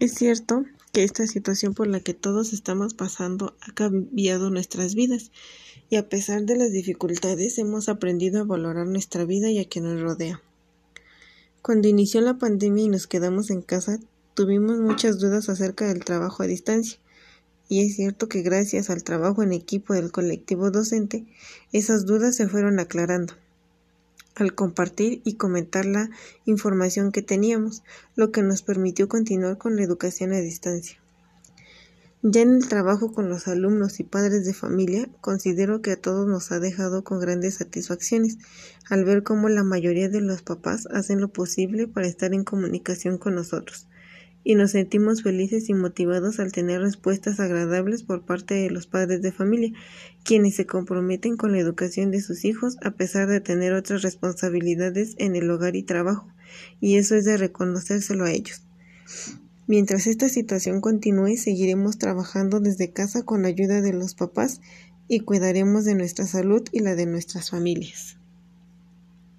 Es cierto que esta situación por la que todos estamos pasando ha cambiado nuestras vidas y a pesar de las dificultades hemos aprendido a valorar nuestra vida y a quien nos rodea. Cuando inició la pandemia y nos quedamos en casa, tuvimos muchas dudas acerca del trabajo a distancia. Y es cierto que gracias al trabajo en equipo del colectivo docente, esas dudas se fueron aclarando al compartir y comentar la información que teníamos, lo que nos permitió continuar con la educación a distancia. Ya en el trabajo con los alumnos y padres de familia, considero que a todos nos ha dejado con grandes satisfacciones al ver cómo la mayoría de los papás hacen lo posible para estar en comunicación con nosotros y nos sentimos felices y motivados al tener respuestas agradables por parte de los padres de familia, quienes se comprometen con la educación de sus hijos a pesar de tener otras responsabilidades en el hogar y trabajo, y eso es de reconocérselo a ellos. Mientras esta situación continúe, seguiremos trabajando desde casa con la ayuda de los papás y cuidaremos de nuestra salud y la de nuestras familias.